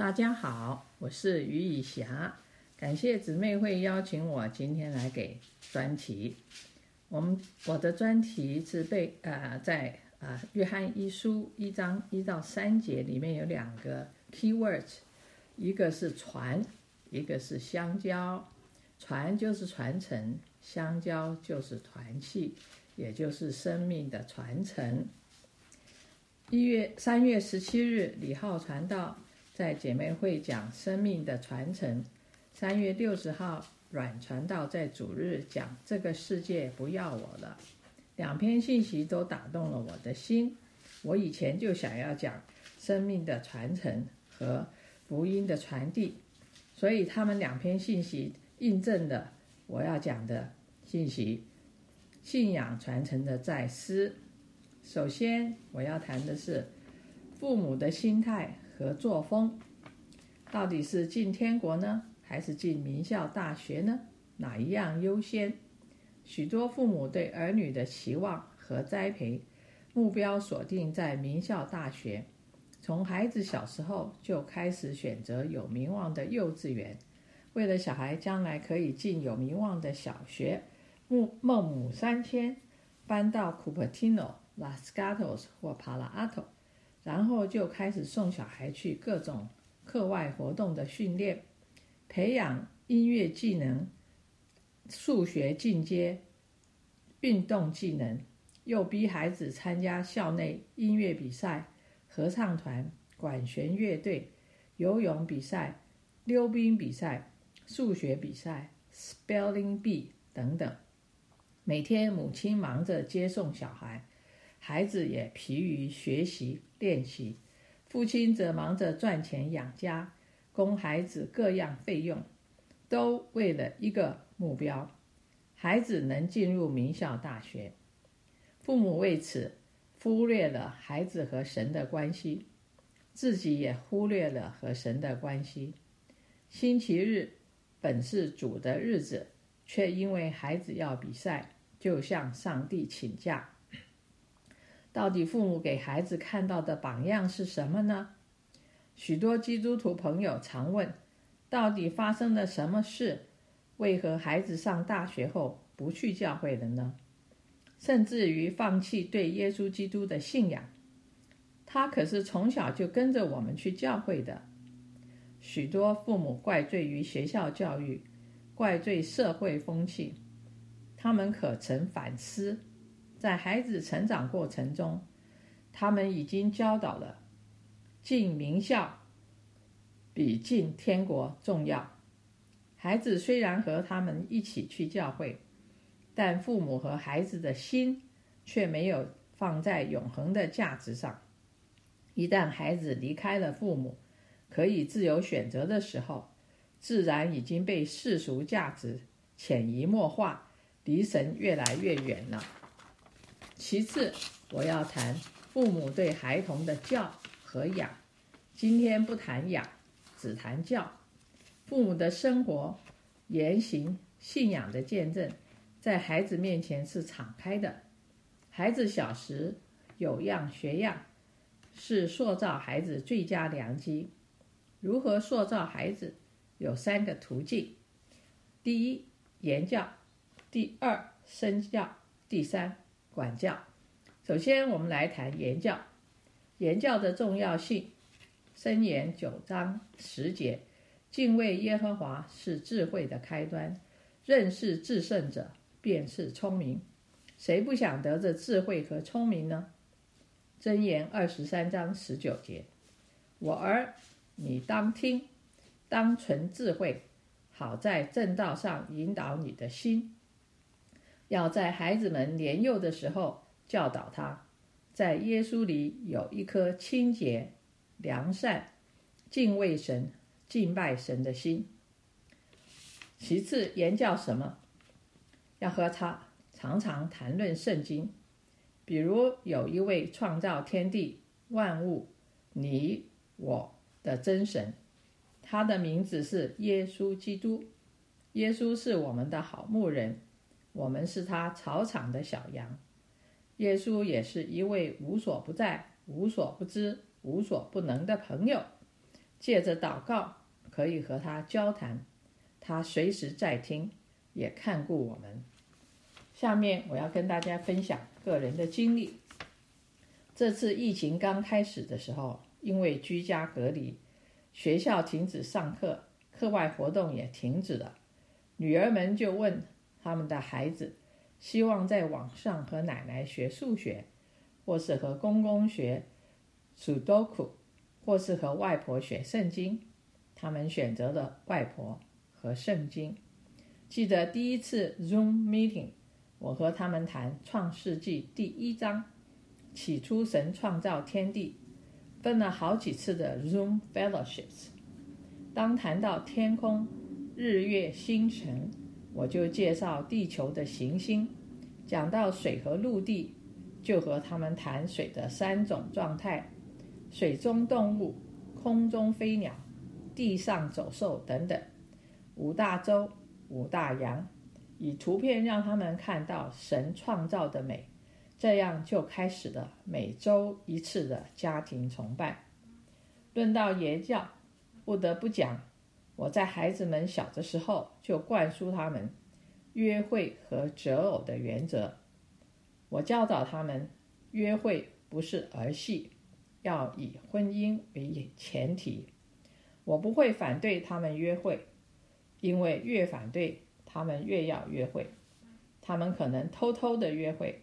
大家好，我是于以霞，感谢姊妹会邀请我今天来给专题。我们我的专题是被呃在啊约翰一书一章一到三节里面有两个 key words，一个是传，一个是相交。传就是传承，相交就是团契，也就是生命的传承。一月三月十七日，李浩传道在姐妹会讲生命的传承。三月六十号，阮传道在主日讲这个世界不要我了。两篇信息都打动了我的心。我以前就想要讲生命的传承和福音的传递，所以他们两篇信息。印证了我要讲的信息：信仰传承的在思。首先，我要谈的是父母的心态和作风。到底是进天国呢，还是进名校大学呢？哪一样优先？许多父母对儿女的期望和栽培目标锁定在名校大学，从孩子小时候就开始选择有名望的幼稚园。为了小孩将来可以进有名望的小学，孟孟母三迁，搬到 Cupertino、Las Gatos 或 Palo Alto，然后就开始送小孩去各种课外活动的训练，培养音乐技能、数学进阶、运动技能，又逼孩子参加校内音乐比赛、合唱团、管弦乐队、游泳比赛、溜冰比赛。数学比赛、Spelling Bee 等等，每天母亲忙着接送小孩，孩子也疲于学习练习，父亲则忙着赚钱养家，供孩子各样费用，都为了一个目标：孩子能进入名校大学。父母为此忽略了孩子和神的关系，自己也忽略了和神的关系。星期日。本是主的日子，却因为孩子要比赛，就向上帝请假。到底父母给孩子看到的榜样是什么呢？许多基督徒朋友常问：到底发生了什么事？为何孩子上大学后不去教会了呢？甚至于放弃对耶稣基督的信仰？他可是从小就跟着我们去教会的。许多父母怪罪于学校教育，怪罪社会风气。他们可曾反思，在孩子成长过程中，他们已经教导了进名校比进天国重要。孩子虽然和他们一起去教会，但父母和孩子的心却没有放在永恒的价值上。一旦孩子离开了父母，可以自由选择的时候，自然已经被世俗价值潜移默化，离神越来越远了。其次，我要谈父母对孩童的教和养。今天不谈养，只谈教。父母的生活、言行、信仰的见证，在孩子面前是敞开的。孩子小时有样学样，是塑造孩子最佳良机。如何塑造孩子？有三个途径：第一，言教；第二，身教；第三，管教。首先，我们来谈言教。言教的重要性。箴言九章十节：敬畏耶和华是智慧的开端，认识至圣者便是聪明。谁不想得着智慧和聪明呢？箴言二十三章十九节：我儿。你当听，当存智慧，好在正道上引导你的心。要在孩子们年幼的时候教导他，在耶稣里有一颗清洁、良善、敬畏神、敬拜神的心。其次，言教什么？要和他常常谈论圣经，比如有一位创造天地万物，你我。的真神，他的名字是耶稣基督。耶稣是我们的好牧人，我们是他草场的小羊。耶稣也是一位无所不在、无所不知、无所不能的朋友。借着祷告可以和他交谈，他随时在听，也看顾我们。下面我要跟大家分享个人的经历。这次疫情刚开始的时候，因为居家隔离，学校停止上课，课外活动也停止了。女儿们就问他们的孩子，希望在网上和奶奶学数学，或是和公公学 Sudoku，或是和外婆学圣经。他们选择了外婆和圣经。记得第一次 Zoom meeting，我和他们谈《创世纪》第一章。起初，神创造天地，分了好几次的 Zoom fellowships。当谈到天空、日月星辰，我就介绍地球的行星；讲到水和陆地，就和他们谈水的三种状态：水中动物、空中飞鸟、地上走兽等等。五大洲、五大洋，以图片让他们看到神创造的美。这样就开始了每周一次的家庭崇拜。论到爷教，不得不讲，我在孩子们小的时候就灌输他们约会和择偶的原则。我教导他们，约会不是儿戏，要以婚姻为前提。我不会反对他们约会，因为越反对他们越要约会，他们可能偷偷的约会。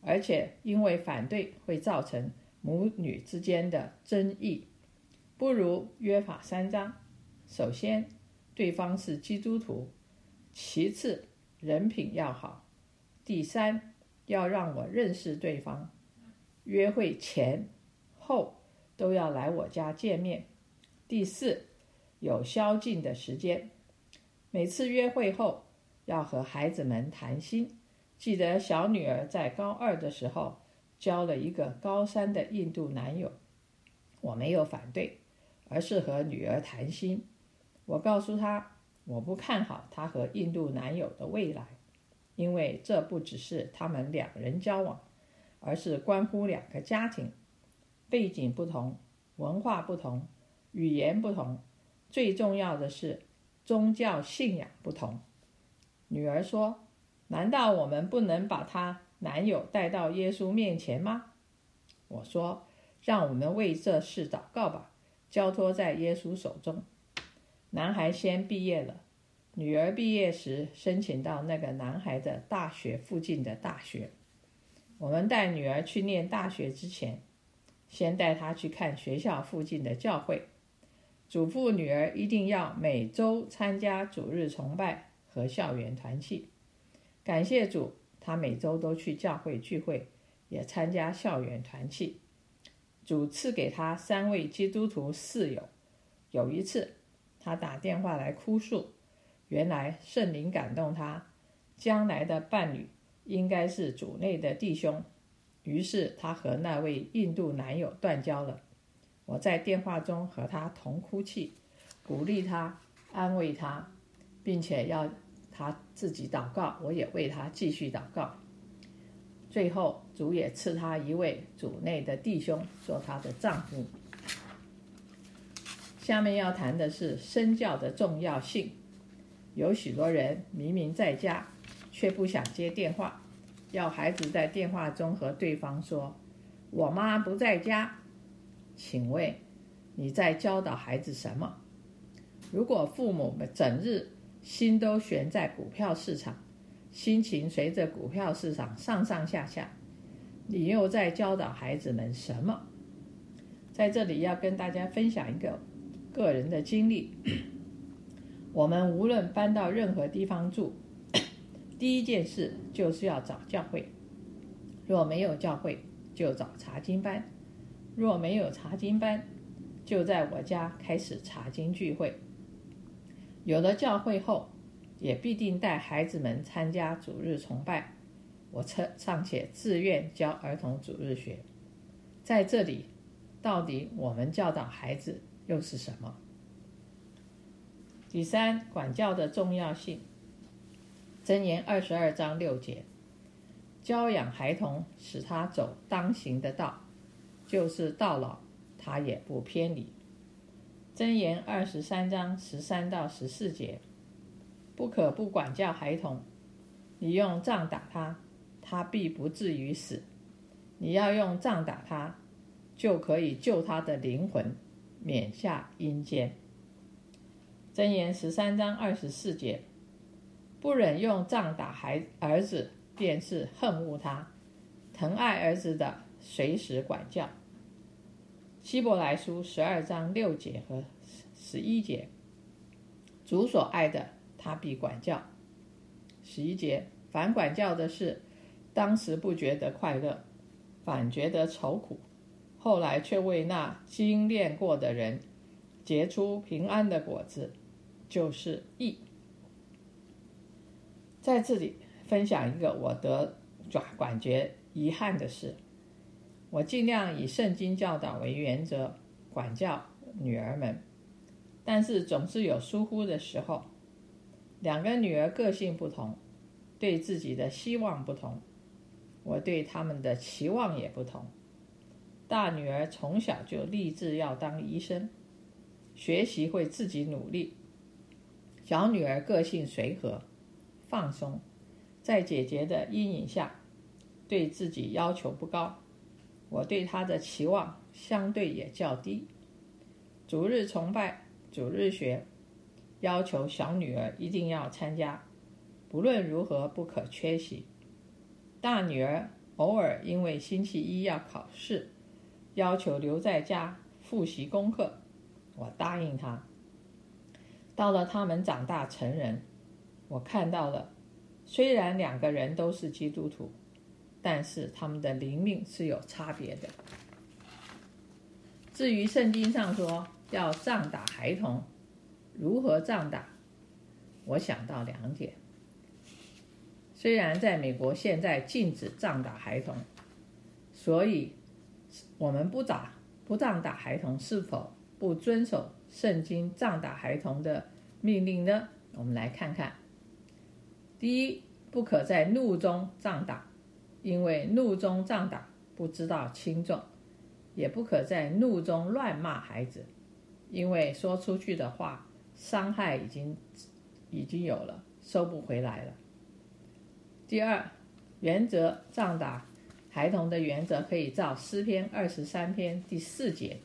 而且因为反对会造成母女之间的争议，不如约法三章：首先，对方是基督徒；其次，人品要好；第三，要让我认识对方。约会前、后都要来我家见面。第四，有宵禁的时间。每次约会后，要和孩子们谈心。记得小女儿在高二的时候交了一个高三的印度男友，我没有反对，而是和女儿谈心。我告诉她，我不看好她和印度男友的未来，因为这不只是他们两人交往，而是关乎两个家庭，背景不同，文化不同，语言不同，最重要的是宗教信仰不同。女儿说。难道我们不能把她男友带到耶稣面前吗？我说，让我们为这事祷告吧，交托在耶稣手中。男孩先毕业了，女儿毕业时申请到那个男孩的大学附近的大学。我们带女儿去念大学之前，先带她去看学校附近的教会，嘱咐女儿一定要每周参加主日崇拜和校园团契。感谢主，他每周都去教会聚会，也参加校园团契。主赐给他三位基督徒室友。有一次，他打电话来哭诉，原来圣灵感动他，将来的伴侣应该是主内的弟兄。于是他和那位印度男友断交了。我在电话中和他同哭泣，鼓励他，安慰他，并且要。他自己祷告，我也为他继续祷告。最后，主也赐他一位主内的弟兄做他的丈夫。下面要谈的是身教的重要性。有许多人明明在家，却不想接电话，要孩子在电话中和对方说：“我妈不在家。”请问你在教导孩子什么？如果父母们整日，心都悬在股票市场，心情随着股票市场上上下下。你又在教导孩子们什么？在这里要跟大家分享一个个人的经历。我们无论搬到任何地方住，第一件事就是要找教会。若没有教会，就找查经班；若没有查经班，就在我家开始查经聚会。有了教会后，也必定带孩子们参加主日崇拜。我称尚且自愿教儿童主日学。在这里，到底我们教导孩子又是什么？第三，管教的重要性。箴言二十二章六节：教养孩童，使他走当行的道，就是到老他也不偏离。箴言二十三章十三到十四节，不可不管教孩童。你用杖打他，他必不至于死；你要用杖打他，就可以救他的灵魂，免下阴间。箴言十三章二十四节，不忍用杖打孩儿子，便是恨恶他；疼爱儿子的，随时管教。希伯来书十二章六节和十一节，主所爱的，他必管教。十一节，凡管教的事，当时不觉得快乐，反觉得愁苦；后来却为那精炼过的人结出平安的果子，就是义。在这里分享一个我得转感觉遗憾的事。我尽量以圣经教导为原则管教女儿们，但是总是有疏忽的时候。两个女儿个性不同，对自己的希望不同，我对他们的期望也不同。大女儿从小就立志要当医生，学习会自己努力。小女儿个性随和、放松，在姐姐的阴影下，对自己要求不高。我对他的期望相对也较低。逐日崇拜、逐日学，要求小女儿一定要参加，不论如何不可缺席。大女儿偶尔因为星期一要考试，要求留在家复习功课，我答应他。到了他们长大成人，我看到了，虽然两个人都是基督徒。但是他们的灵命是有差别的。至于圣经上说要仗打孩童，如何仗打？我想到两点。虽然在美国现在禁止仗打孩童，所以我们不打不仗打孩童，是否不遵守圣经仗打孩童的命令呢？我们来看看。第一，不可在怒中仗打。因为怒中仗打不知道轻重，也不可在怒中乱骂孩子，因为说出去的话伤害已经已经有了，收不回来了。第二，原则仗打孩童的原则可以照诗篇二十三篇第四节，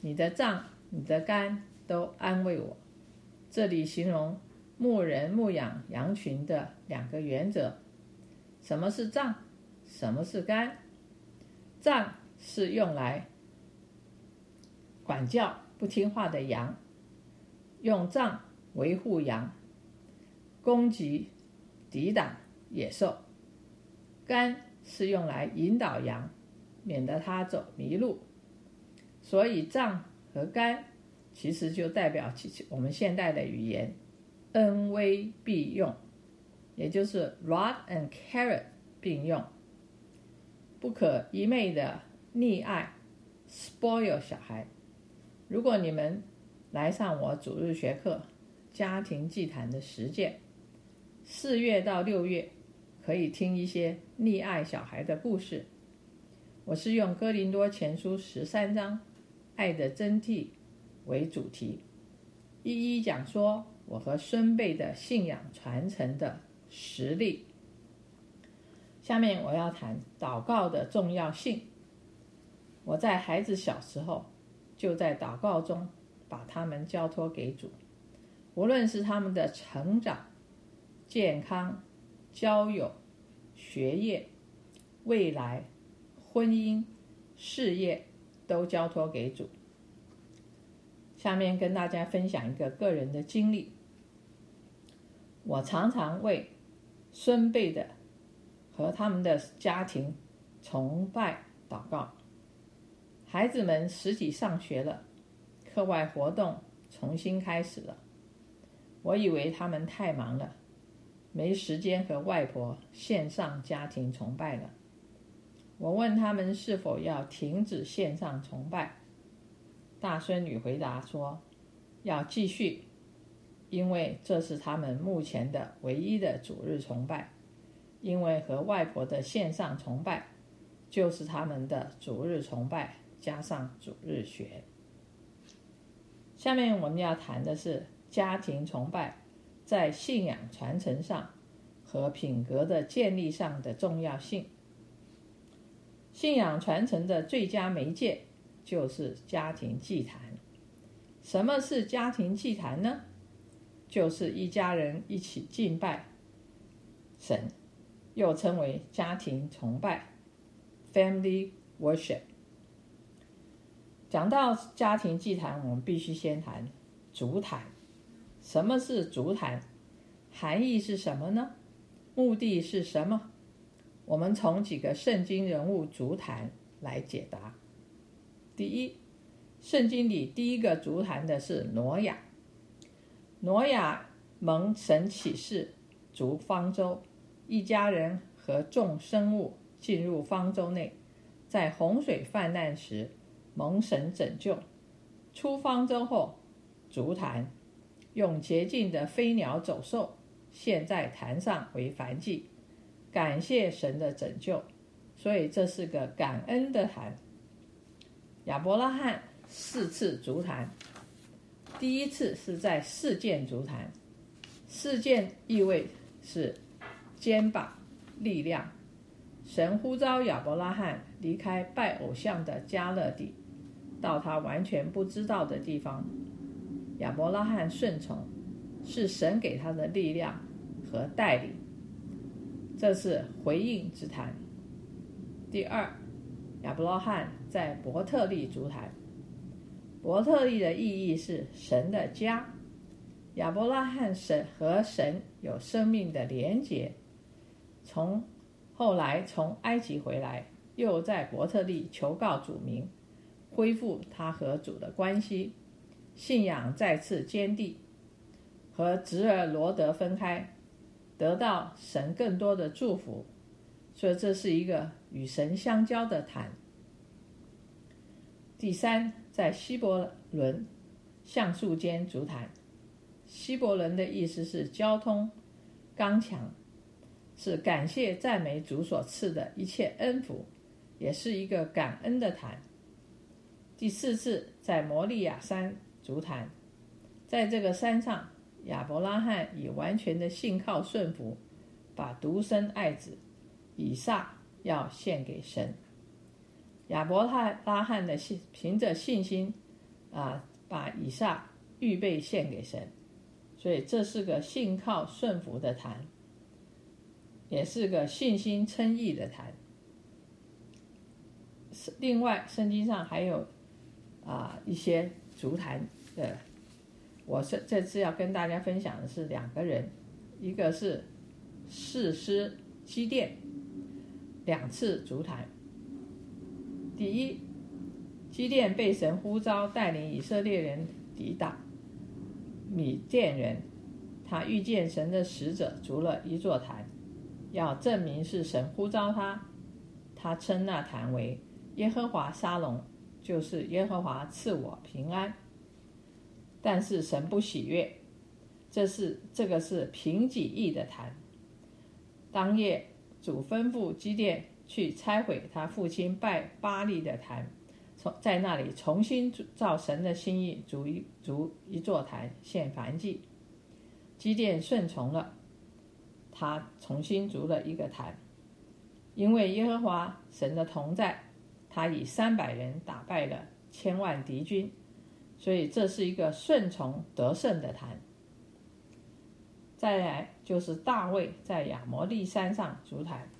你的杖、你的肝都安慰我。这里形容牧人牧养羊群的两个原则。什么是杖？什么是肝？杖是用来管教不听话的羊，用杖维护羊，攻击、抵挡野兽。肝是用来引导羊，免得它走迷路。所以杖和干其实就代表我们现代的语言，恩威并用。也就是 rod and carrot 并用，不可一昧的溺爱，spoil 小孩。如果你们来上我主日学课《家庭祭坛》的实践，四月到六月可以听一些溺爱小孩的故事。我是用哥林多前书十三章“爱的真谛”为主题，一一讲说我和孙辈的信仰传承的。实力。下面我要谈祷告的重要性。我在孩子小时候，就在祷告中把他们交托给主，无论是他们的成长、健康、交友、学业、未来、婚姻、事业，都交托给主。下面跟大家分享一个个人的经历。我常常为孙辈的和他们的家庭崇拜祷告。孩子们实体上学了，课外活动重新开始了。我以为他们太忙了，没时间和外婆线上家庭崇拜了。我问他们是否要停止线上崇拜，大孙女回答说要继续。因为这是他们目前的唯一的主日崇拜，因为和外婆的线上崇拜就是他们的主日崇拜加上主日学。下面我们要谈的是家庭崇拜在信仰传承上和品格的建立上的重要性。信仰传承的最佳媒介就是家庭祭坛。什么是家庭祭坛呢？就是一家人一起敬拜神，又称为家庭崇拜 （family worship）。讲到家庭祭坛，我们必须先谈足坛。什么是足坛？含义是什么呢？目的是什么？我们从几个圣经人物足坛来解答。第一，圣经里第一个足坛的是挪亚。挪亚蒙神启示，逐方舟，一家人和众生物进入方舟内，在洪水泛滥时。蒙神拯救，出方舟后，足坛用洁净的飞鸟走兽献在坛上为燔祭，感谢神的拯救，所以这是个感恩的坛。亚伯拉罕四次足坛，第一次是在四件足坛，四件意味是肩膀力量。神呼召亚伯拉罕离开拜偶像的加勒底。到他完全不知道的地方，亚伯拉罕顺从，是神给他的力量和带领。这是回应之谈。第二，亚伯拉罕在伯特利足坛。伯特利的意义是神的家。亚伯拉罕神和神有生命的连结。从后来从埃及回来，又在伯特利求告主名。恢复他和主的关系，信仰再次坚定，和侄儿罗德分开，得到神更多的祝福，所以这是一个与神相交的谈。第三，在希伯伦橡树间足坛，希伯伦的意思是交通刚强，是感谢赞美主所赐的一切恩福，也是一个感恩的坛。第四次在摩利亚山足坛，在这个山上，亚伯拉罕以完全的信靠顺服，把独生爱子以撒要献给神。亚伯拉罕的信凭着信心啊，把以撒预备献给神，所以这是个信靠顺服的坛，也是个信心称义的坛。另外，圣经上还有。啊，一些足坛的，我是这次要跟大家分享的是两个人，一个是士师基甸，两次足坛。第一，基甸被神呼召带领以色列人抵挡米甸人，他遇见神的使者，足了一座坛，要证明是神呼召他，他称那坛为耶和华沙龙。就是耶和华赐我平安，但是神不喜悦。这是这个是平己意的谈。当夜主吩咐基甸去拆毁他父亲拜巴利的坛，从在那里重新照神的心意逐一逐一座坛献燔祭。基甸顺从了，他重新筑了一个坛，因为耶和华神的同在。他以三百人打败了千万敌军，所以这是一个顺从得胜的坛。再来就是大卫在亚摩利山上足坛，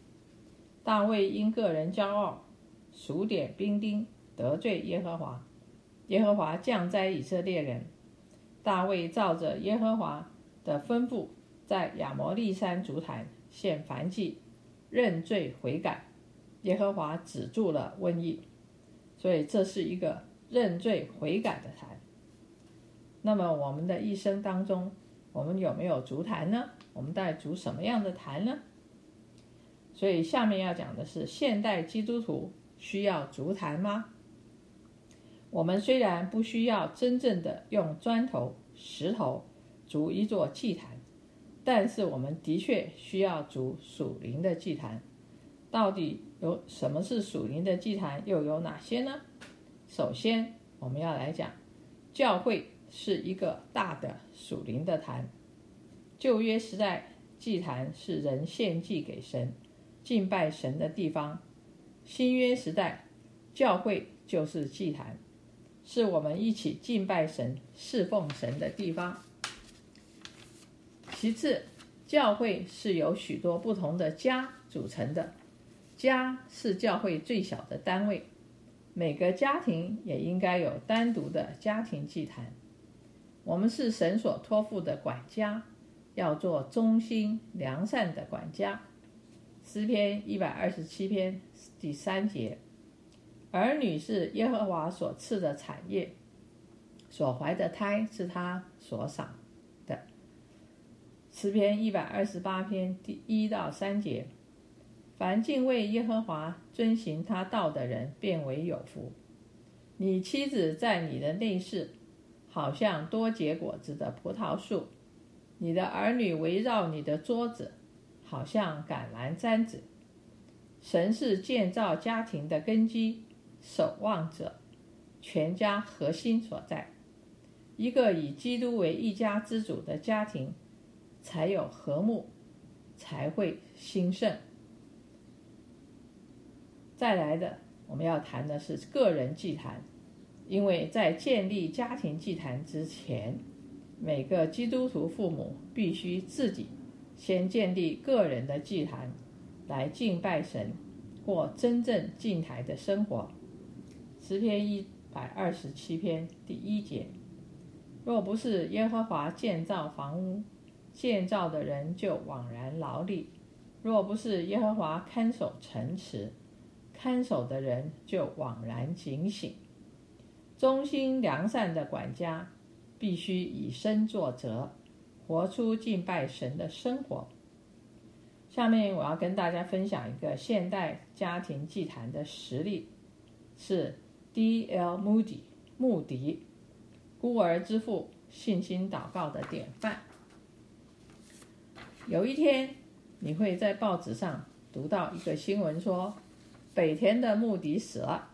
大卫因个人骄傲，数点兵丁得罪耶和华，耶和华降灾以色列人。大卫照着耶和华的吩咐，在亚摩利山足坛献燔祭，认罪悔改。耶和华止住了瘟疫，所以这是一个认罪悔改的坛。那么我们的一生当中，我们有没有足坛呢？我们在足什么样的坛呢？所以下面要讲的是，现代基督徒需要足坛吗？我们虽然不需要真正的用砖头、石头筑一座祭坛，但是我们的确需要筑属灵的祭坛。到底？有什么是属灵的祭坛？又有哪些呢？首先，我们要来讲教会是一个大的属灵的坛。旧约时代，祭坛是人献祭给神、敬拜神的地方；新约时代，教会就是祭坛，是我们一起敬拜神、侍奉神的地方。其次，教会是由许多不同的家组成的，家是教会最小的单位。每个家庭也应该有单独的家庭祭坛。我们是神所托付的管家，要做忠心良善的管家。诗篇一百二十七篇第三节：儿女是耶和华所赐的产业，所怀的胎是他所赏的。诗篇一百二十八篇第一到三节。凡敬畏耶和华、遵行他道的人，变为有福。你妻子在你的内室，好像多结果子的葡萄树；你的儿女围绕你的桌子，好像橄榄簪子。神是建造家庭的根基、守望者，全家核心所在。一个以基督为一家之主的家庭，才有和睦，才会兴盛。再来的，我们要谈的是个人祭坛，因为在建立家庭祭坛之前，每个基督徒父母必须自己先建立个人的祭坛，来敬拜神，过真正敬台的生活。诗篇一百二十七篇第一节：若不是耶和华建造房屋，建造的人就枉然劳力；若不是耶和华看守城池，看守的人就枉然警醒，忠心良善的管家必须以身作则，活出敬拜神的生活。下面我要跟大家分享一个现代家庭祭坛的实例，是 D.L. Moody 穆迪孤儿之父信心祷告的典范。有一天，你会在报纸上读到一个新闻说。北田的穆迪死了，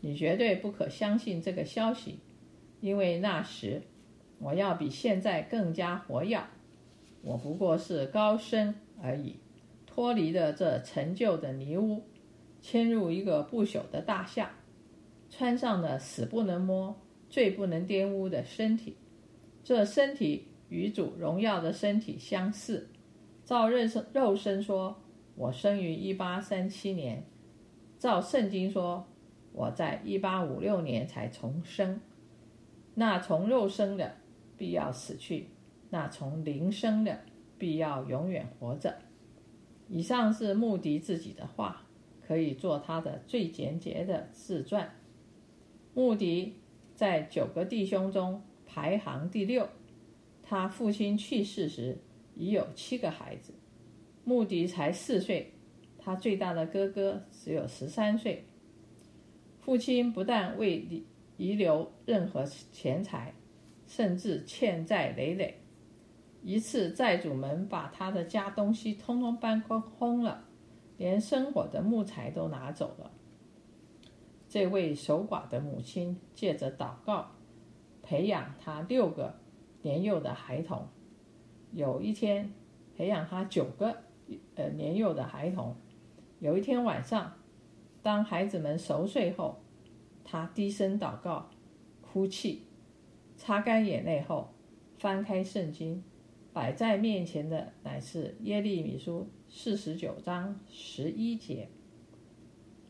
你绝对不可相信这个消息，因为那时我要比现在更加活跃。我不过是高升而已，脱离了这陈旧的泥屋，迁入一个不朽的大厦，穿上了死不能摸、最不能玷污的身体。这身体与主荣耀的身体相似。照肉身肉身说，我生于一八三七年。照圣经说，我在一八五六年才重生。那从肉生的必要死去，那从灵生的必要永远活着。以上是穆迪自己的话，可以做他的最简洁的自传。穆迪在九个弟兄中排行第六。他父亲去世时已有七个孩子，穆迪才四岁。他最大的哥哥只有十三岁，父亲不但未遗留任何钱财，甚至欠债累累。一次，债主们把他的家东西通通搬光空了，连生火的木材都拿走了。这位守寡的母亲借着祷告，培养他六个年幼的孩童。有一天，培养他九个呃年幼的孩童。有一天晚上，当孩子们熟睡后，他低声祷告、哭泣，擦干眼泪后，翻开圣经，摆在面前的乃是耶利米书四十九章十一节：“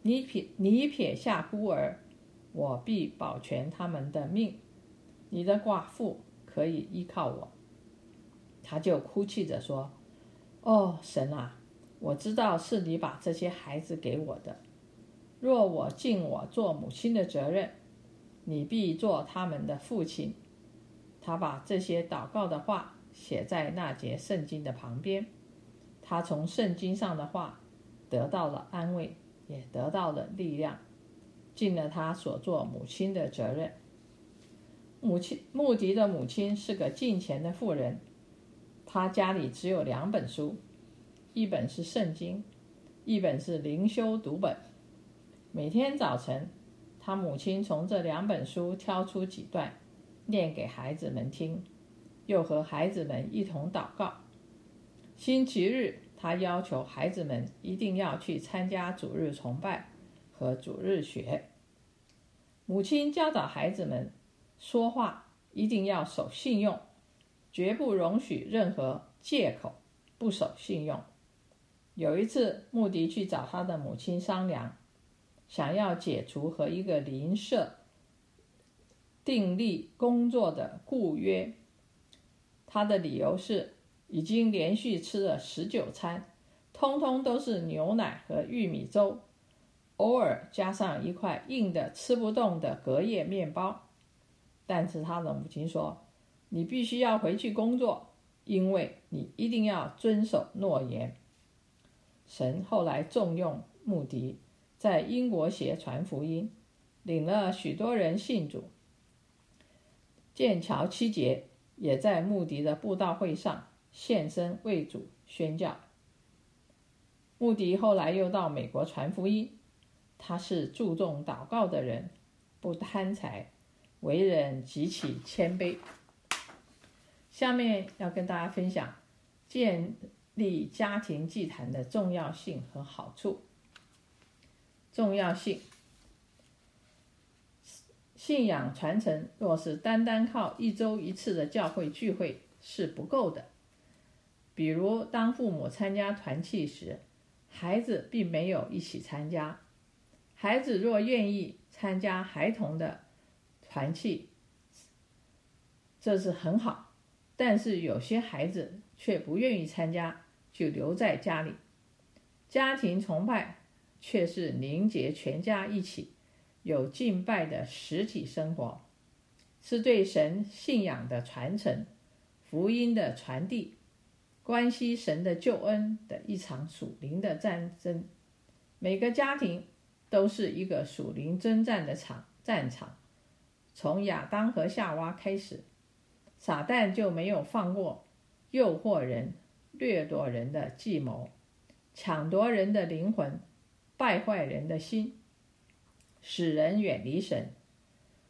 你撇你撇下孤儿，我必保全他们的命；你的寡妇可以依靠我。”他就哭泣着说：“哦，神啊！”我知道是你把这些孩子给我的。若我尽我做母亲的责任，你必做他们的父亲。他把这些祷告的话写在那节圣经的旁边。他从圣经上的话得到了安慰，也得到了力量，尽了他所做母亲的责任。母亲穆迪的母亲是个敬虔的妇人，她家里只有两本书。一本是圣经，一本是灵修读本。每天早晨，他母亲从这两本书挑出几段，念给孩子们听，又和孩子们一同祷告。星期日，他要求孩子们一定要去参加主日崇拜和主日学。母亲教导孩子们说话一定要守信用，绝不容许任何借口不守信用。有一次，穆迪去找他的母亲商量，想要解除和一个邻舍订立工作的雇约。他的理由是，已经连续吃了十九餐，通通都是牛奶和玉米粥。偶尔加上一块硬的吃不动的隔夜面包，但是他的母亲说：“你必须要回去工作，因为你一定要遵守诺言。”神后来重用穆迪，在英国协传福音，领了许多人信主。剑桥七杰也在穆迪的布道会上现身为主宣教。穆迪后来又到美国传福音。他是注重祷告的人，不贪财，为人极其谦卑。下面要跟大家分享剑立家庭祭坛的重要性和好处。重要性，信仰传承若是单单靠一周一次的教会聚会是不够的。比如，当父母参加团契时，孩子并没有一起参加。孩子若愿意参加孩童的团契，这是很好；但是有些孩子却不愿意参加，就留在家里。家庭崇拜却是凝结全家一起有敬拜的实体生活，是对神信仰的传承、福音的传递、关系神的救恩的一场属灵的战争。每个家庭。都是一个属灵征战的场战场。从亚当和夏娃开始，撒旦就没有放过诱惑人、掠夺人的计谋，抢夺人的灵魂，败坏人的心，使人远离神。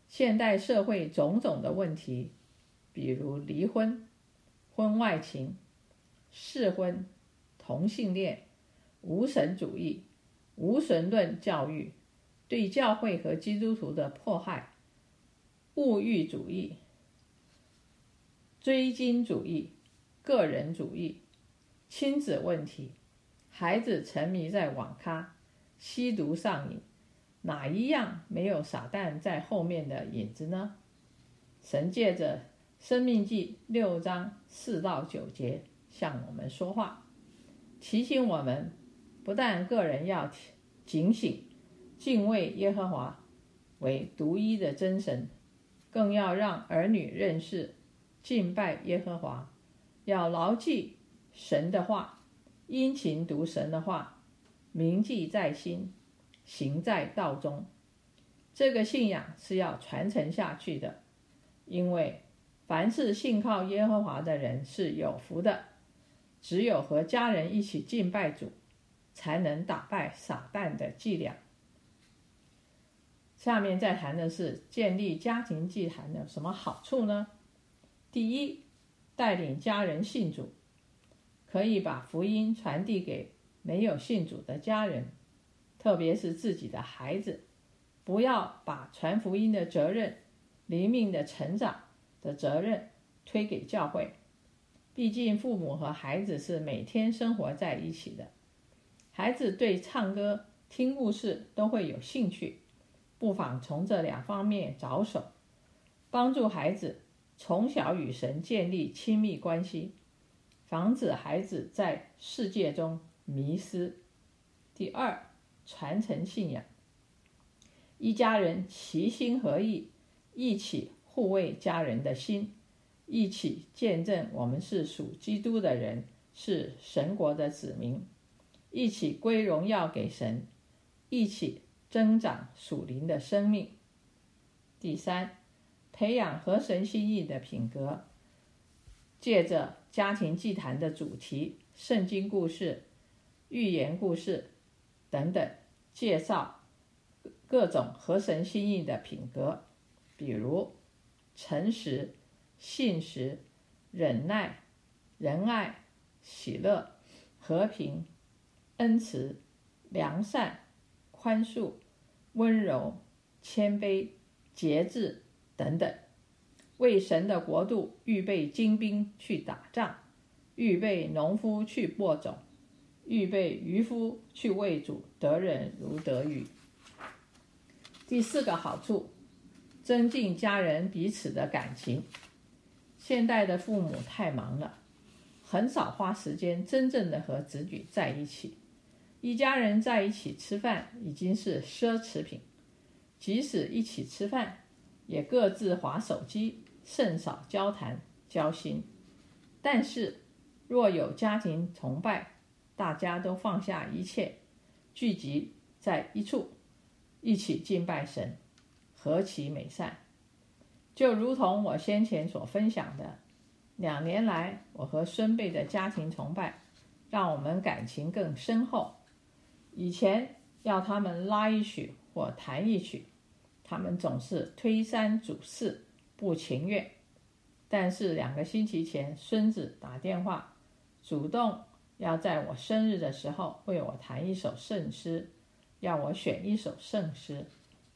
现代社会种种的问题，比如离婚、婚外情、试婚、同性恋、无神主义。无神论教育对教会和基督徒的迫害，物欲主义、追金主义、个人主义、亲子问题，孩子沉迷在网咖、吸毒上瘾，哪一样没有撒旦在后面的影子呢？神借着《生命记》六章四到九节向我们说话，提醒我们。不但个人要警醒、敬畏耶和华为独一的真神，更要让儿女认识、敬拜耶和华，要牢记神的话，殷勤读神的话，铭记在心，行在道中。这个信仰是要传承下去的，因为凡是信靠耶和华的人是有福的。只有和家人一起敬拜主。才能打败撒旦的伎俩。下面再谈的是建立家庭祭坛的什么好处呢？第一，带领家人信主，可以把福音传递给没有信主的家人，特别是自己的孩子。不要把传福音的责任、灵命的成长的责任推给教会，毕竟父母和孩子是每天生活在一起的。孩子对唱歌、听故事都会有兴趣，不妨从这两方面着手，帮助孩子从小与神建立亲密关系，防止孩子在世界中迷失。第二，传承信仰，一家人齐心合意，一起护卫家人的心，一起见证我们是属基督的人，是神国的子民。一起归荣耀给神，一起增长属灵的生命。第三，培养合神心意的品格，借着家庭祭坛的主题、圣经故事、寓言故事等等，介绍各种合神心意的品格，比如诚实、信实、忍耐、仁爱、喜乐、和平、恩慈、良善、宽恕、温柔、谦卑、节制等等，为神的国度预备精兵去打仗，预备农夫去播种，预备渔夫去为主得人如得鱼。第四个好处，增进家人彼此的感情。现代的父母太忙了，很少花时间真正的和子女在一起。一家人在一起吃饭已经是奢侈品，即使一起吃饭，也各自划手机，甚少交谈交心。但是，若有家庭崇拜，大家都放下一切，聚集在一处。一起敬拜神，何其美善！就如同我先前所分享的，两年来我和孙辈的家庭崇拜，让我们感情更深厚。以前要他们拉一曲或弹一曲，他们总是推三阻四，不情愿。但是两个星期前，孙子打电话，主动要在我生日的时候为我弹一首圣诗。要我选一首圣诗，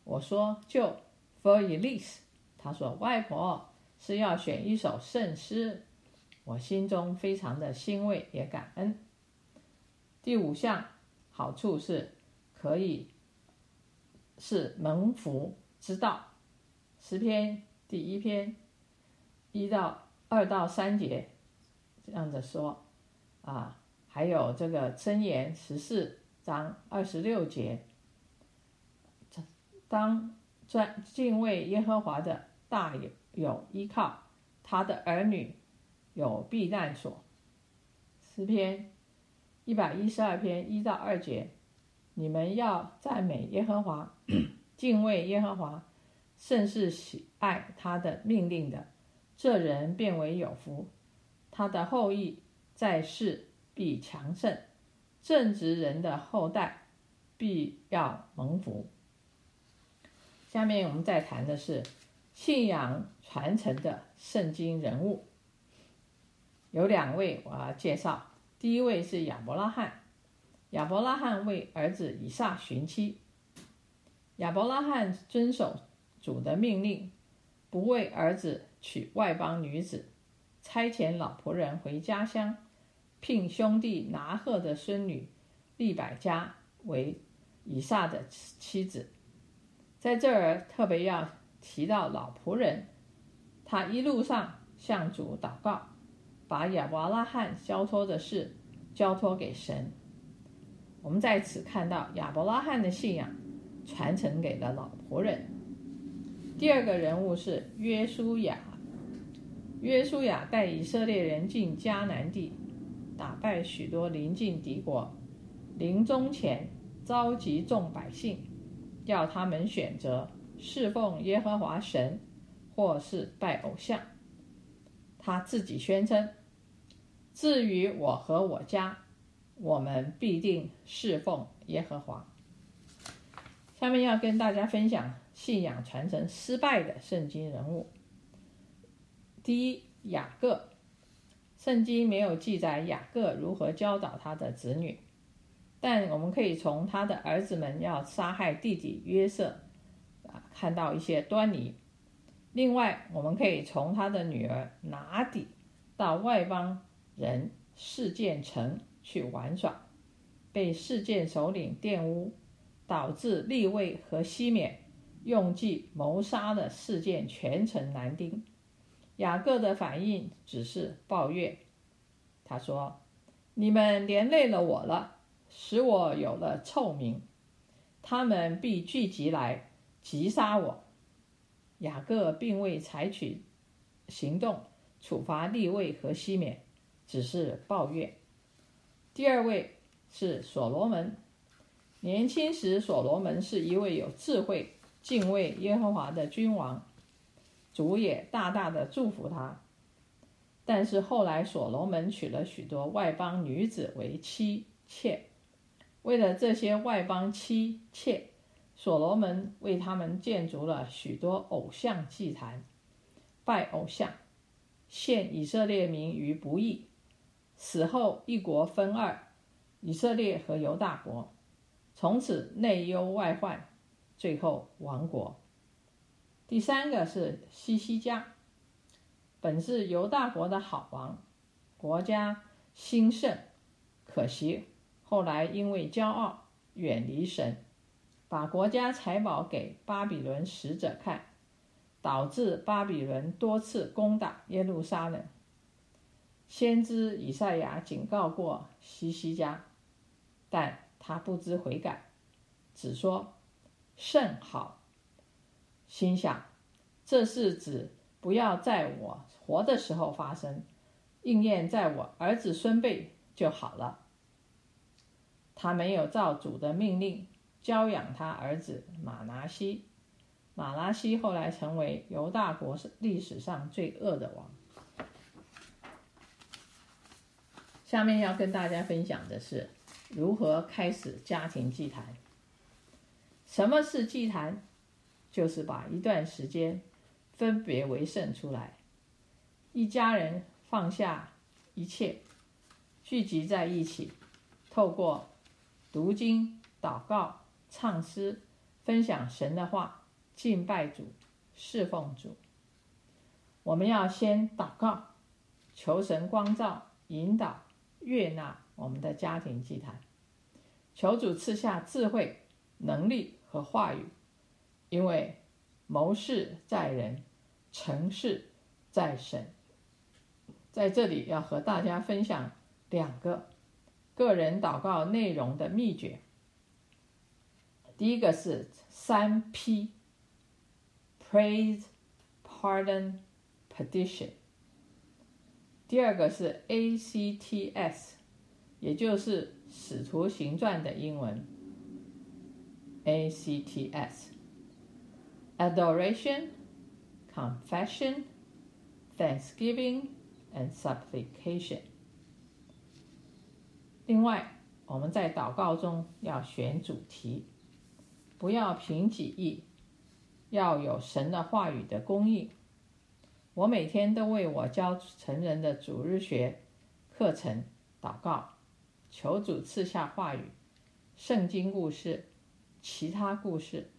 我说就 For Elise。他说外婆是要选一首圣诗，我心中非常的欣慰也感恩。第五项好处是可以是蒙福之道，诗篇第一篇一到二到三节这样子说啊，还有这个箴言十四。章二十六节，当专敬畏耶和华的大有有依靠，他的儿女有避难所。诗篇一百一十二篇一到二节，你们要赞美耶和华，敬畏耶和华，甚是喜爱他的命令的，这人变为有福，他的后裔在世必强盛。正直人的后代必要蒙福。下面我们再谈的是信仰传承的圣经人物，有两位我要介绍。第一位是亚伯拉罕，亚伯拉罕为儿子以撒寻妻。亚伯拉罕遵守主的命令，不为儿子娶外邦女子，差遣老仆人回家乡。聘兄弟拿鹤的孙女利百加为以撒的妻子，在这儿特别要提到老仆人，他一路上向主祷告，把亚伯拉罕交托的事交托给神。我们在此看到亚伯拉罕的信仰传承给了老仆人。第二个人物是约书亚，约书亚带以色列人进迦南地。打败许多邻近敌国，临终前召集众百姓，要他们选择侍奉耶和华神，或是拜偶像。他自己宣称：“至于我和我家，我们必定侍奉耶和华。”下面要跟大家分享信仰传承失败的圣经人物。第一，雅各。圣经没有记载雅各如何教导他的子女，但我们可以从他的儿子们要杀害弟弟约瑟啊看到一些端倪。另外，我们可以从他的女儿拿底到外邦人事件城去玩耍，被事件首领玷污，导致立位和西缅用计谋杀的事件全城难丁。雅各的反应只是抱怨，他说：“你们连累了我了，使我有了臭名，他们必聚集来击杀我。”雅各并未采取行动处罚利位和西缅，只是抱怨。第二位是所罗门，年轻时所罗门是一位有智慧、敬畏耶和华的君王。主也大大的祝福他，但是后来所罗门娶了许多外邦女子为妻妾，为了这些外邦妻妾，所罗门为他们建筑了许多偶像祭坛，拜偶像，陷以色列民于不义，死后一国分二，以色列和犹大国，从此内忧外患，最后亡国。第三个是西西家，本是犹大国的好王，国家兴盛，可惜后来因为骄傲远离神，把国家财宝给巴比伦使者看，导致巴比伦多次攻打耶路撒冷。先知以赛亚警告过西西家，但他不知悔改，只说甚好。心想，这是指不要在我活的时候发生，应验在我儿子孙辈就好了。他没有照主的命令教养他儿子马拿西，马拿西后来成为犹大国历史上最恶的王。下面要跟大家分享的是如何开始家庭祭坛。什么是祭坛？就是把一段时间分别为圣出来，一家人放下一切，聚集在一起，透过读经、祷告、唱诗、分享神的话、敬拜主、侍奉主。我们要先祷告，求神光照、引导、悦纳我们的家庭祭坛，求主赐下智慧、能力和话语。因为谋事在人，成事在神。在这里要和大家分享两个个人祷告内容的秘诀。第一个是三 P：Praise、Pardon、Petition。第二个是 ACTS，也就是使徒行传的英文 ACTS。adoration, confession, thanksgiving, and supplication。另外，我们在祷告中要选主题，不要凭己意，要有神的话语的供应。我每天都为我教成人的主日学课程祷告，求主赐下话语、圣经故事、其他故事。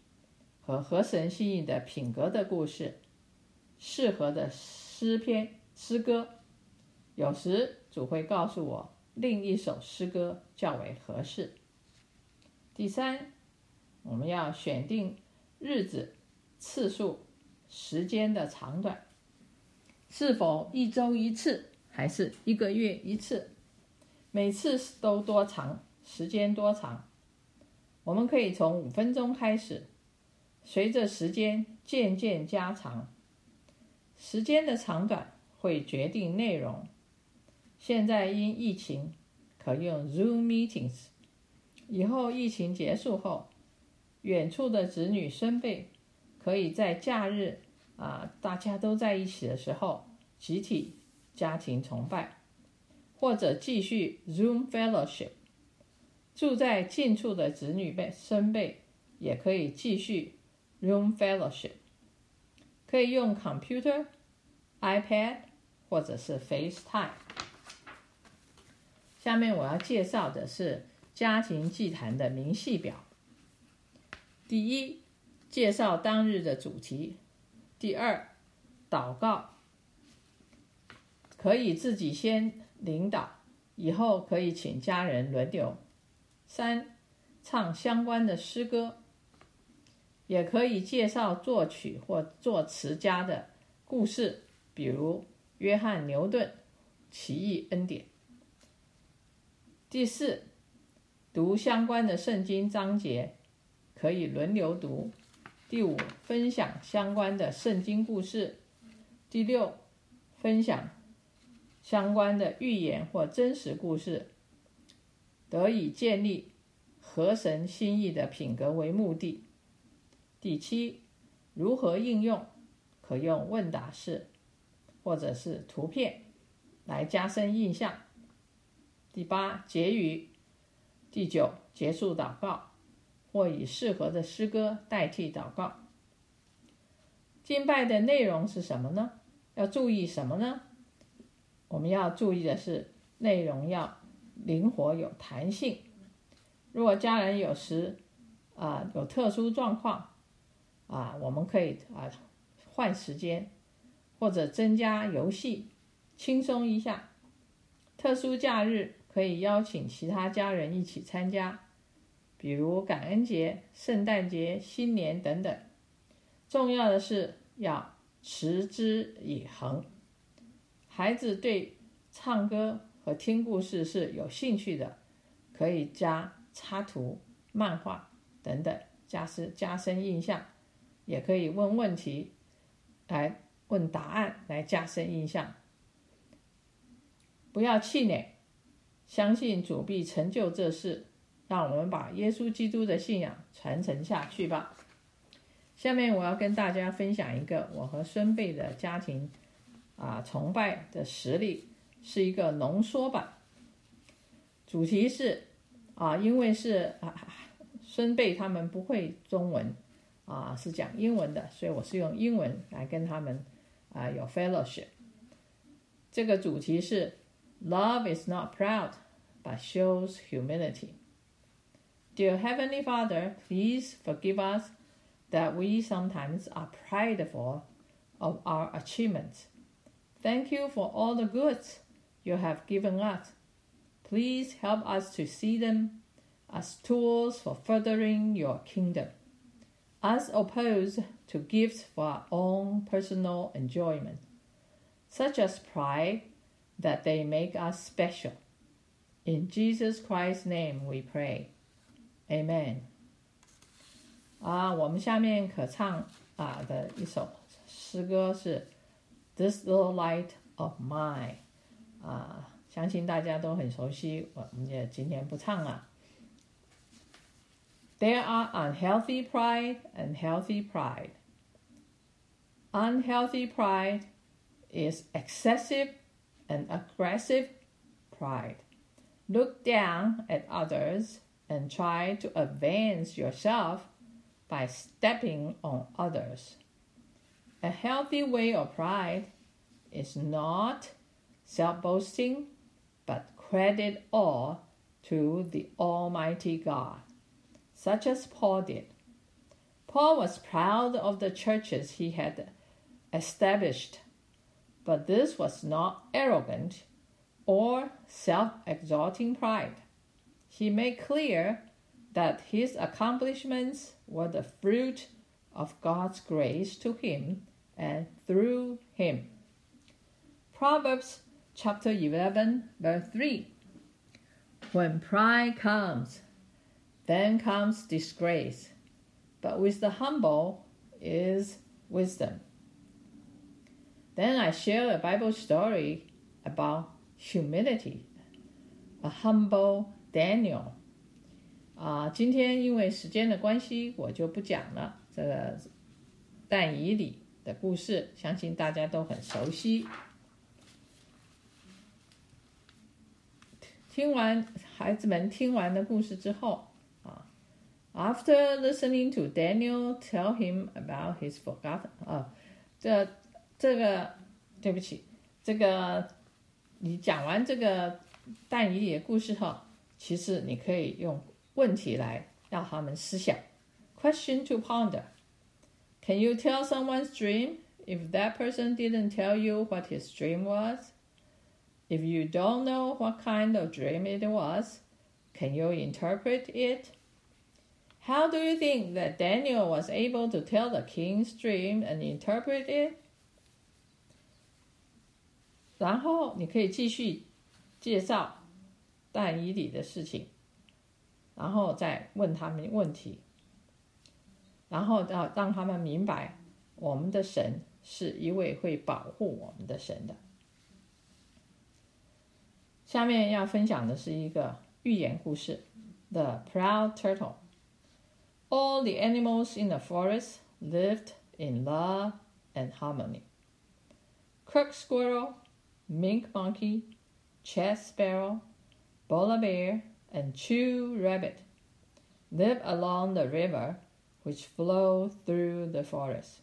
和合神心意的品格的故事，适合的诗篇诗歌，有时主会告诉我另一首诗歌较为合适。第三，我们要选定日子、次数、时间的长短，是否一周一次，还是一个月一次？每次都多长？时间多长？我们可以从五分钟开始。随着时间渐渐加长，时间的长短会决定内容。现在因疫情可用 Zoom meetings，以后疫情结束后，远处的子女孙辈可以在假日啊大家都在一起的时候集体家庭崇拜，或者继续 Zoom fellowship。住在近处的子女辈孙辈也可以继续。Room Fellowship 可以用 Computer、iPad 或者是 FaceTime。下面我要介绍的是家庭祭坛的明细表。第一，介绍当日的主题；第二，祷告，可以自己先领导，以后可以请家人轮流；三，唱相关的诗歌。也可以介绍作曲或作词家的故事，比如约翰牛顿奇异恩典。第四，读相关的圣经章节，可以轮流读。第五，分享相关的圣经故事。第六，分享相关的寓言或真实故事，得以建立合神心意的品格为目的。第七，如何应用？可用问答式，或者是图片来加深印象。第八，结语。第九，结束祷告，或以适合的诗歌代替祷告。敬拜的内容是什么呢？要注意什么呢？我们要注意的是内容要灵活有弹性。如果家人有时啊有特殊状况啊，我们可以啊换时间，或者增加游戏，轻松一下。特殊假日可以邀请其他家人一起参加，比如感恩节、圣诞节、新年等等。重要的是要持之以恒。孩子对唱歌和听故事是有兴趣的，可以加插图、漫画等等，加深加深印象。也可以问问题，来问答案，来加深印象。不要气馁，相信主必成就这事。让我们把耶稣基督的信仰传承下去吧。下面我要跟大家分享一个我和孙辈的家庭啊崇拜的实例，是一个浓缩版。主题是啊，因为是啊孙辈他们不会中文啊，是讲英文的，所以我是用英文来跟他们啊有 fellowship。这个主题是 Love is not proud, but shows humility. Dear Heavenly Father, please forgive us that we sometimes are prideful of our achievements. Thank you for all the goods you have given us. Please help us to see them as tools for furthering your kingdom, as opposed to gifts for our own personal enjoyment, such as pride that they make us special. In Jesus Christ's name we pray. Amen. 啊，我们下面可唱啊的一首诗歌是《This Little Light of Mine》 啊，相信大家都很熟悉，我们也今天不唱了。There are unhealthy pride and healthy pride. Unhealthy pride is excessive and aggressive pride. Look down at others and try to advance yourself by stepping on others. A healthy way of pride is not self boasting, but credit all to the Almighty God, such as Paul did. Paul was proud of the churches he had established, but this was not arrogant or self exalting pride. He made clear that his accomplishments were the fruit of God's grace to him and through him. Proverbs chapter 11, verse 3. When pride comes, then comes disgrace, but with the humble is wisdom. Then I share a Bible story about humility. A humble Daniel，啊，今天因为时间的关系，我就不讲了。这个但以理的故事，相信大家都很熟悉。 听完孩子们听完的故事之后，啊，After listening to Daniel tell him about his forgotten，啊，这这个对不起，这个你讲完这个但以理的故事后。其实你可以用问题来让他们思想，question to ponder. Can you tell someone's dream if that person didn't tell you what his dream was? If you don't know what kind of dream it was, can you interpret it? How do you think that Daniel was able to tell the king's dream and interpret it? 然后你可以继续介绍但以理的事情，然后再问他们问题，然后要让他们明白，我们的神是一位会保护我们的神的。 下面要分享的是一个寓言故事，《The Proud Turtle》。All the animals in the forest lived in love and harmony. Crook squirrel, mink monkey, chest sparrow. Polar Bear and Chew Rabbit live along the river which flows through the forest.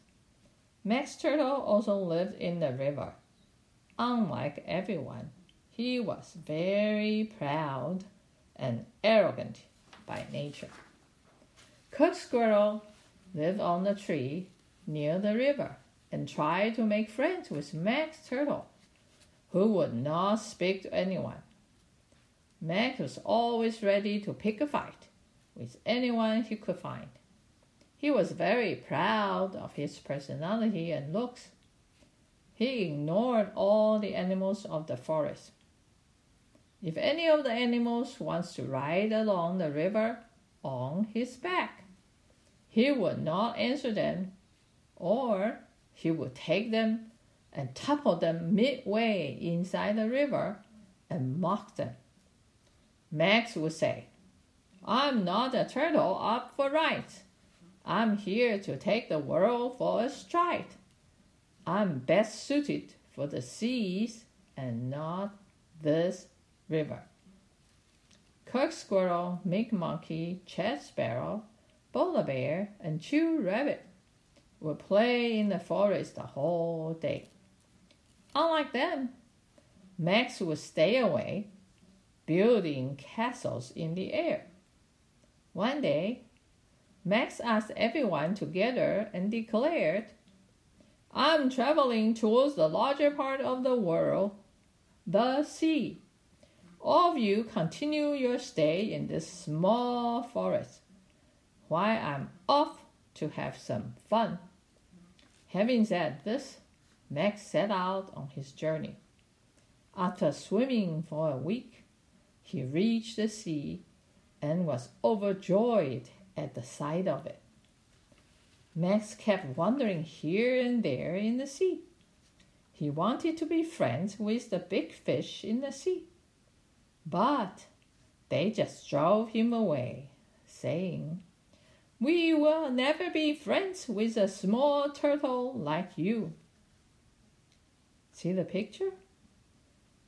Max Turtle also lived in the river. Unlike everyone, he was very proud and arrogant by nature. Cook Squirrel lived on a tree near the river and tried to make friends with Max Turtle, who would not speak to anyone. Max was always ready to pick a fight with anyone he could find. He was very proud of his personality and looks. He ignored all the animals of the forest. If any of the animals wants to ride along the river on his back, he would not answer them, or he would take them and topple them midway inside the river and mock them. Max would say, I'm not a turtle up for rights. I'm here to take the world for a stride. I'm best suited for the seas and not this river. Cook Squirrel, Mink Monkey, Chet Sparrow, Polar Bear, and Chew Rabbit would play in the forest the whole day. Unlike them, Max would stay away, building castles in the air. One day, Max asked everyone together and declared, I'm traveling towards the larger part of the world, the sea. All of you continue your stay in this small forest while I'm off to have some fun. Having said this, Max set out on his journey. After swimming for a week, he reached the sea and was overjoyed at the sight of it. Max kept wandering here and there in the sea. He wanted to be friends with the big fish in the sea. But they just drove him away, saying, We will never be friends with a small turtle like you. See the picture?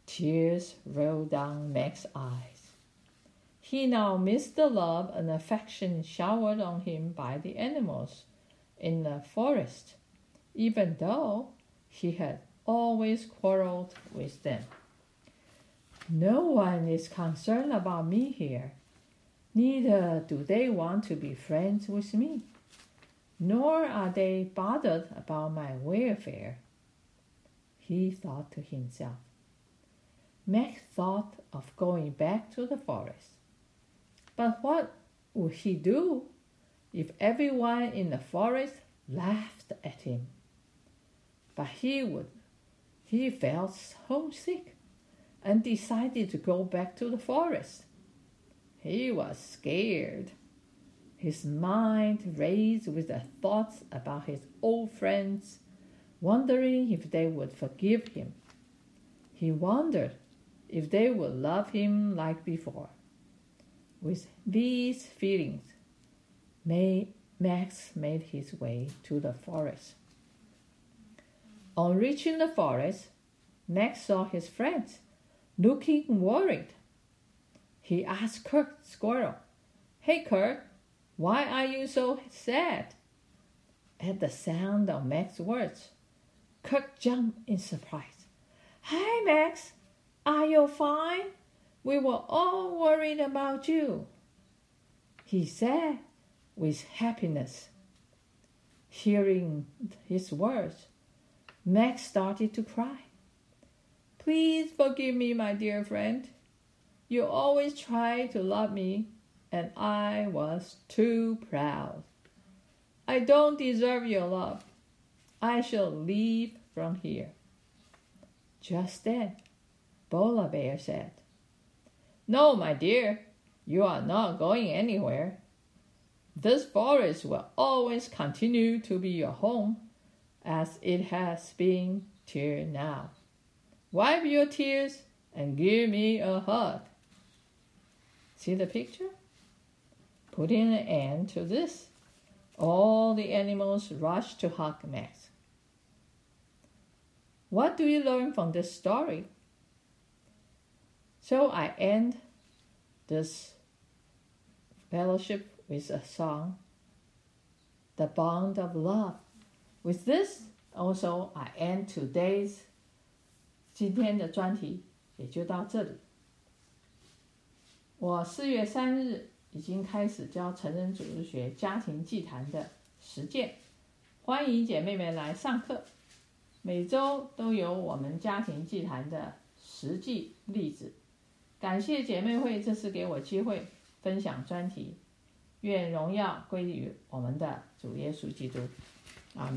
Tears rolled down Max's eyes. He now missed the love and affection showered on him by the animals in the forest, even though he had always quarreled with them. No one is concerned about me here. Neither do they want to be friends with me, nor are they bothered about my welfare. He thought to himself. Max thought of going back to the forest. But what would he do if everyone in the forest laughed at him? But he would he felt homesick and decided to go back to the forest. He was scared. His mind raced with the thoughts about his old friends, wondering if they would forgive him. He wondered if they would love him like before. With these feelings, Max made his way to the forest. On reaching the forest, Max saw his friends looking worried. He asked Kurt Squirrel, Hey Kurt, why are you so sad? At the sound of Max's words, Kurt jumped in surprise. Hi, Max. Are you fine? We were all worried about you. He said with happiness. Hearing his words, Max started to cry. Please forgive me, my dear friend. You always tried to love me, and I was too proud. I don't deserve your love. I shall leave from here. Just then, Bola Bear said, No, my dear, you are not going anywhere. This forest will always continue to be your home, as it has been till now. Wipe your tears and give me a hug. See the picture? Putting an end to this, all the animals rushed to hug Max. What do you learn from this story? So I end this fellowship with a song, The Bond of Love. With this, Also, I end today's 今天的专题也就到这里。我四月三日已经开始教成人组织学家庭祭坛的实践，欢迎姐妹们来上课。每周都有我们家庭祭坛的实际例子。感谢姐妹会这次给我机会分享专题。愿荣耀归于我们的主耶稣基督。阿门。